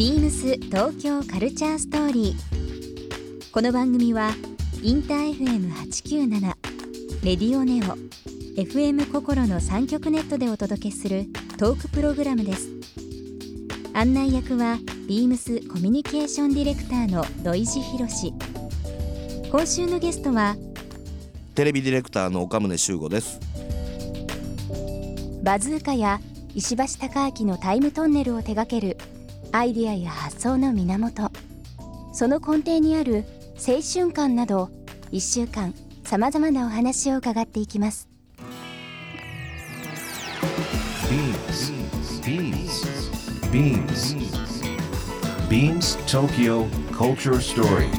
ビームス東京カルチャーストーリー。この番組はインター FM897 レディオネオ FM 心の三極ネットでお届けするトークプログラムです。案内役はビームスコミュニケーションディレクターの土井博志。今週のゲストはテレビディレクターの岡宗修吾ですバズーカや石橋貴明のタイムトンネルを手掛けるアイディアや発想の源その根底にある青春感など1週間さまざまなお話を伺っていきます BeamsBeamsBeamsTokyo Culture Story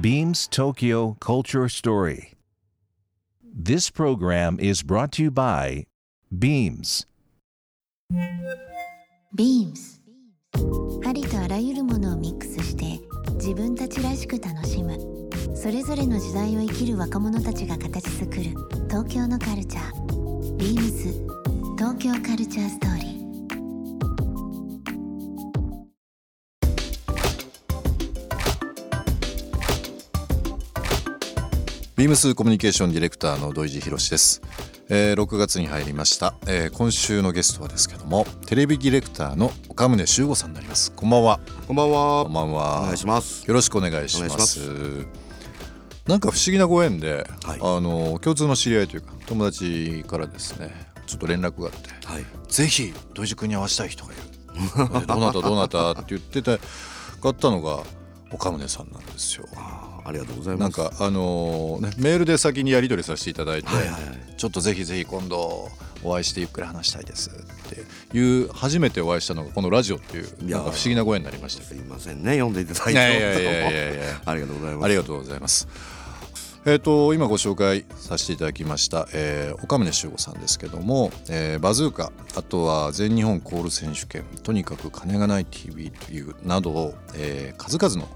Beams Tokyo Culture Story This program is brought to you by Beams ビームスありとあらゆるものをミックスして自分たちらしく楽しむ。それぞれの時代を生きる若者たちが形作る。東京のカルチャー。ビームス東京カルチャーストーリー。ビームスコミュニケーションディレクターの土井地博です、えー6月に入りました、えー今週のゲストはですけどもテレビディレクターの岡宗修吾さんになります。こんばんは。こんばんは。こんばんは。お願いします。よろしくお願いします。なんか不思議なご縁で、はい。あの共通の知り合いというか友達からですねちょっと連絡があってはい。ぜひ土井地君に会わせたい人がいる。えどなたどなたって言ってて買ったのが岡宗さんなんですよありがとうございます。なんかあのね、メールで先にやり取りさせていただいて、はいはいはい。ちょっとぜひぜひ今度お会いしてゆっくり話したいですっていう初めてお会いしたのがこのラジオっていういやなんか不思議なご縁になりましたすいませんね読んでいただいていやいやいやいやいや。ありがとうございます。ありがとうございます。えー、と今ご紹介させていただきました、えー岡宗修吾さんですけども、えーバズーカあとは全日本コール選手権とにかく金がない TV というなどを、えー数々の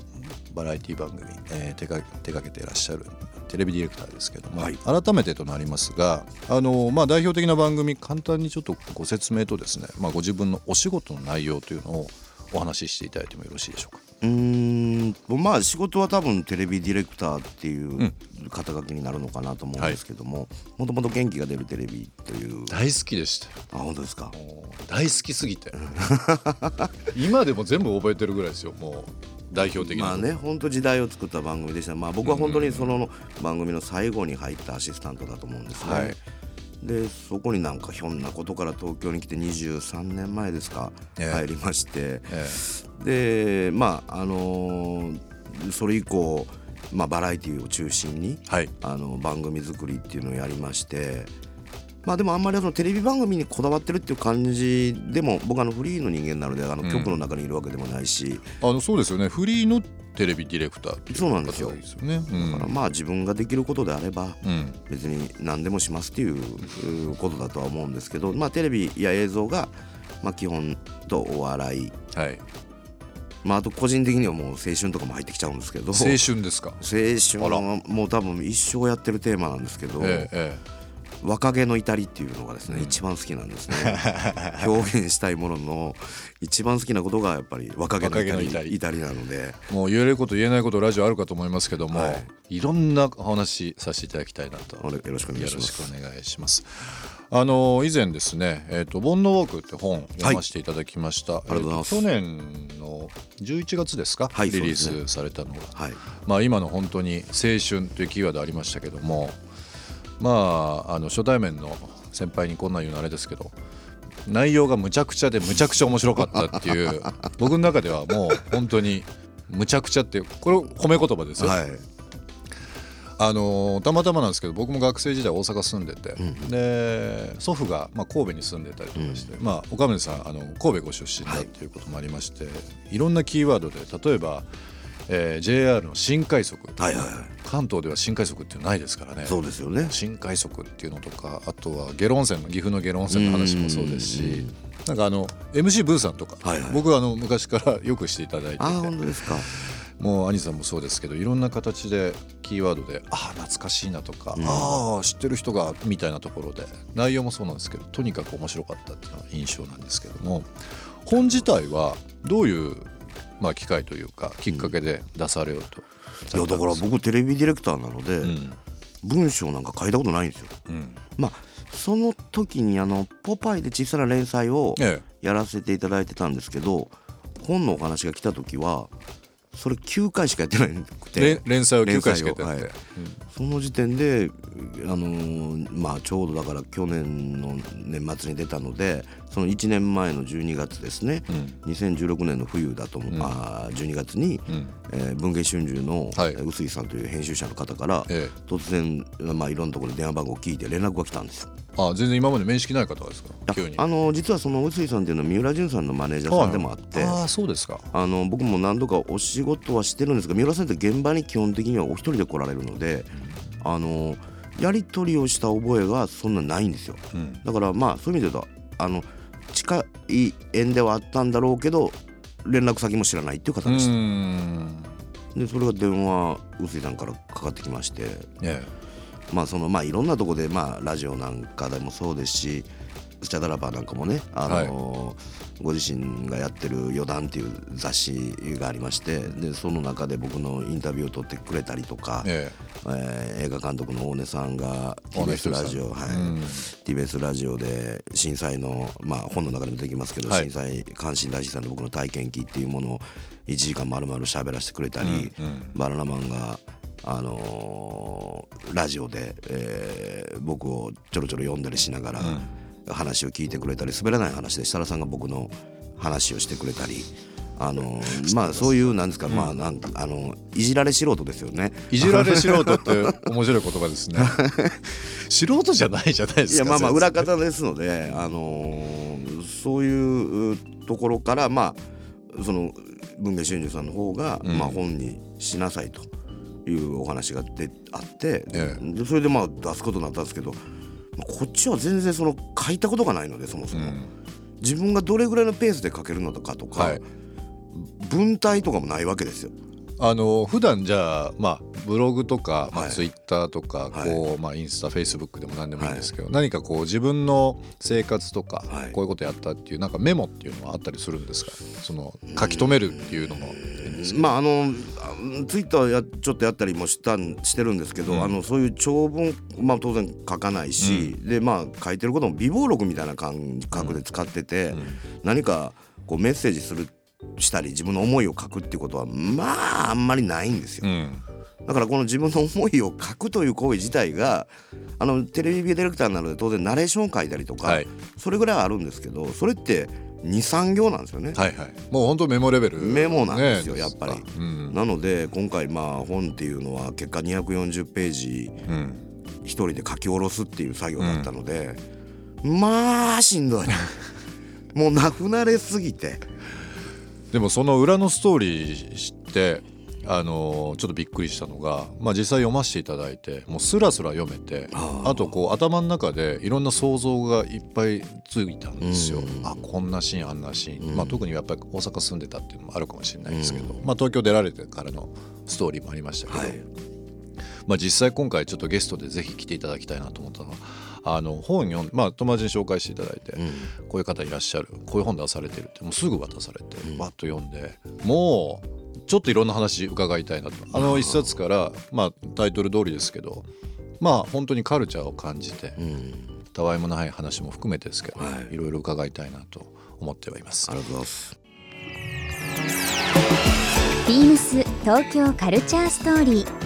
バラエティ番組、えー手が手掛けていらっしゃるテレビディレクターですけども、はい。改めてとなりますがあの、まあ、代表的な番組簡単にちょっとご説明とですね、まあ、ご自分のお仕事の内容というのをお話ししていただいてもよろしいでしょうか？うーんまあ仕事は多分テレビディレクターっていう肩書きになるのかなと思うんですけどももともと元気が出るテレビという。大好きでしたよ。あ本当ですか？大好きすぎて。今でも全部覚えてるぐらいですよもう代表的な。まあね本当時代を作った番組でした。まあ僕は本当にその番組の最後に入ったアシスタントだと思うんですね、はい。でそこになんかひょんなことから東京に来て23年前ですか、ええ。入りまして。えでまああのーそれ以降、まあ、バラエティを中心にえはい。あの番組作りっていうのをやりましてまあでもあんまりそのテレビ番組にこだわってるっていう感じでも僕あのフリーの人間なのであのうん局の中にいるわけでもないし、あのそうですよね。フリーのテレビディレクターっていうそうなんですよね。うん。だからまあ自分ができることであればうん別に何でもしますっていううことだとは思うんですけど、まあ、テレビや映像が、まあ、基本とお笑い、はい。まあ、あと個人的にはもう青春とかも入ってきちゃうんですけど。青春ですか？青春はもう多分一生やってるテーマなんですけど、えええ若気の至りっていうのがですね、一番好きなんですね。表現したいものの一番好きなことがやっぱり若気の至り至り。なので。えもう言えること言えないことラジオあるかと思いますけども、、はい。ろんなお話させていただきたいなと。およろしくお願いします。くお願いします。あの以前ですね、えっ、と煩悩ウォークって本読ませていただきました。ありがとうございます。えーと去年の11月ですか、はいリリースされたのが、はい。まあ今の本当に青春というキーワードありましたけども、まああの初対面の先輩にこんなん言うのあれですけど。内容がむちゃくちゃでむちゃくちゃ面白かったっていう 僕の中ではもう本当にむちゃくちゃっていうこれ褒め言葉ですよ、はい。あのーたまたまなんですけど僕も学生時代大阪住んでて、で祖父が、まあ、神戸に住んでたりとかして、まあ、岡宗さんあの神戸ご出身だっていうこともありまして、い、ろんなキーワードで例えば、えー JR の新快速、はいはいはい。関東では新快速っていうのないですからね。そうですよね。新快速っていうのとかあとは下呂温泉の岐阜の下呂温泉の話もそうですしなんかあの MC ブーさんとか、はいはい。僕はあの昔から よくしていただいてて。ああ本当ですか。もう兄さんもそうですけどいろんな形でキーワードでああ懐かしいなとか、うん、ああ知ってる人がみたいなところで内容もそうなんですけどとにかく面白かったっていうのが印象なんですけども本自体はどういう、まあ、機会というかきっかけで出されようと、うん、いやだから僕テレビディレクターなので、うん、文章なんか書いたことないんですよ。まあその時にあの「ポパイ」で小さな連載をやらせていただいてたんですけど、本のお話が来た時はそれ9回しかやってないくて。連載を9回しかやってなくて、はいその時点で、あのー、まあ、ちょうどだから去年の年末に出たのでその1年前の12月ですね、うん、2016年の冬だと思う、うん、あ12月に、うん、えー、文藝春秋の臼井さんという編集者の方から、はい、突然、まあ、いろんなところで電話番号を聞いて連絡が来たんです。よ。あ全然今まで面識ない方ですか？あの実はその臼井さんっていうのは三浦淳さんのマネージャーさんでもあって、はい、あそうですか。あの僕も何度かお仕事はしてるんですが三浦さんって現場に基本的にはお一人で来られるので、うん、あのやり取りをした覚えがそんなないんですよ、うん、だからまあそういう意味で言うとあの近い縁ではあったんだろうけど連絡先も知らないっていう方でした。でそれが電話臼井さんからかかってきまして.まあそのまあいろんなとこでまあラジオなんかでもそうですしスチャダラバーなんかもね、あのー、ご自身がやってる「余談」っていう雑誌がありましてでその中で僕のインタビューを取ってくれたりとか、ええ。えー、映画監督の大根さんが TBS ラジオ、はい、TBS ラジオで震災の、まあ、本の中でもできますけど、はい、震災阪神大震災の僕の体験記っていうものを1時間丸々喋らせてくれたり、うんうん、バナナマンがあのー、ラジオで、えー、僕をちょろちょろ読んだりしながら、話を聞いてくれたり滑らない話で設楽さんが僕の話をしてくれたり。あのまあそういうなんですか、うん、まあなんかあのいじられ素人ですよね。いじられ素人って面白い言葉ですね。素人じゃないじゃないですか。いやまあまあ裏方ですので、あのそういうところからまあその文藝春秋さんの方が、うん、まあ本にしなさいというお話がであって、ええ、それでまあ出すことになったんですけどこっちは全然その書いたことがないのでそもそも、うん、自分がどれぐらいのペースで書けるのかとか、はい、文体とかもないわけですよ。あの普段じゃあまあブログとか、まあ、ツイッターとか、はい、こうまあ、インスタフェイスブックでも何でもいいんですけど、はい、何かこう自分の生活とか、はい、こういうことやったっていうなんかメモっていうのはあったりするんですか？その書き留めるっていうのもまああのツイッターやちょっとやったりもしたしてるんですけど、うん、あのそういう長文、まあ、当然書かないし、うん、でまあ書いてることも備忘録みたいな感覚で使ってて、うん、何かこうメッセージするしたり自分の思いを書くっていうことはまああんまりないんですよ。だからこの自分の思いを書くという行為自体があのテレビディレクターなので当然ナレーションを書いたりとか、はい、それぐらいはあるんですけどそれって23行なんですよね。はいはい、もう本当メモレベル、メモなんですよ、ね、やっぱり。うん、なので今回まあ本っていうのは結果240ページ一人で書き下ろすっていう作業だったので、うん、まあしんどい もうなくなれすぎて。でもその裏のストーリー知ってあのちょっとびっくりしたのが、まあ、実際読ませていただいてもうスラスラ読めてあとこう頭の中でいろんな想像がいっぱいついたんですよ。あこんなシーンあんなシーン、まあ、特にやっぱり大阪住んでたっていうのもあるかもしれないですけど、まあ、東京出られてからのストーリーもありましたけど、はい、まあ、実際今回ちょっとゲストでぜひ来ていただきたいなと思ったのはあの本読んまあ友達に紹介していただいて、うん、こういう方いらっしゃるこういう本出されてるってもうすぐ渡されて、バッと読んでもうちょっといろんな話伺いたいなと。あの一冊から、まあ、タイトル通りですけどまあ本当にカルチャーを感じて、うん、たわいもない話も含めてですけど、はい、いろいろ伺いたいなと思ってはいます。ありがとうございます。ビームス東京カルチャーストーリー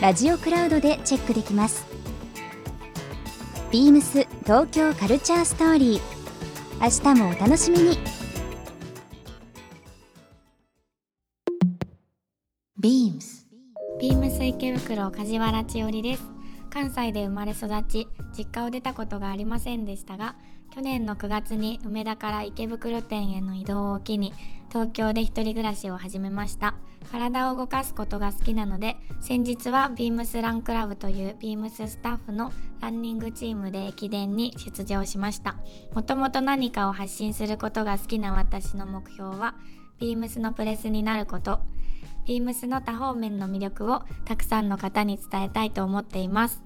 ラジオクラウドでチェックできます。ビームス東京カルチャーストーリー。明日もお楽しみに。ビームス。ビームス池袋梶原千織です。関西で生まれ育ち実家を出たことがありませんでしたが去年の9月に梅田から池袋店への移動を機に東京で一人暮らしを始めました。体を動かすことが好きなので先日はビームスランクラブというビームススタッフのランニングチームで駅伝に出場しました。もともと何かを発信することが好きな私の目標はビームスのプレスになること。ビームスの多方面の魅力をたくさんの方に伝えたいと思っています。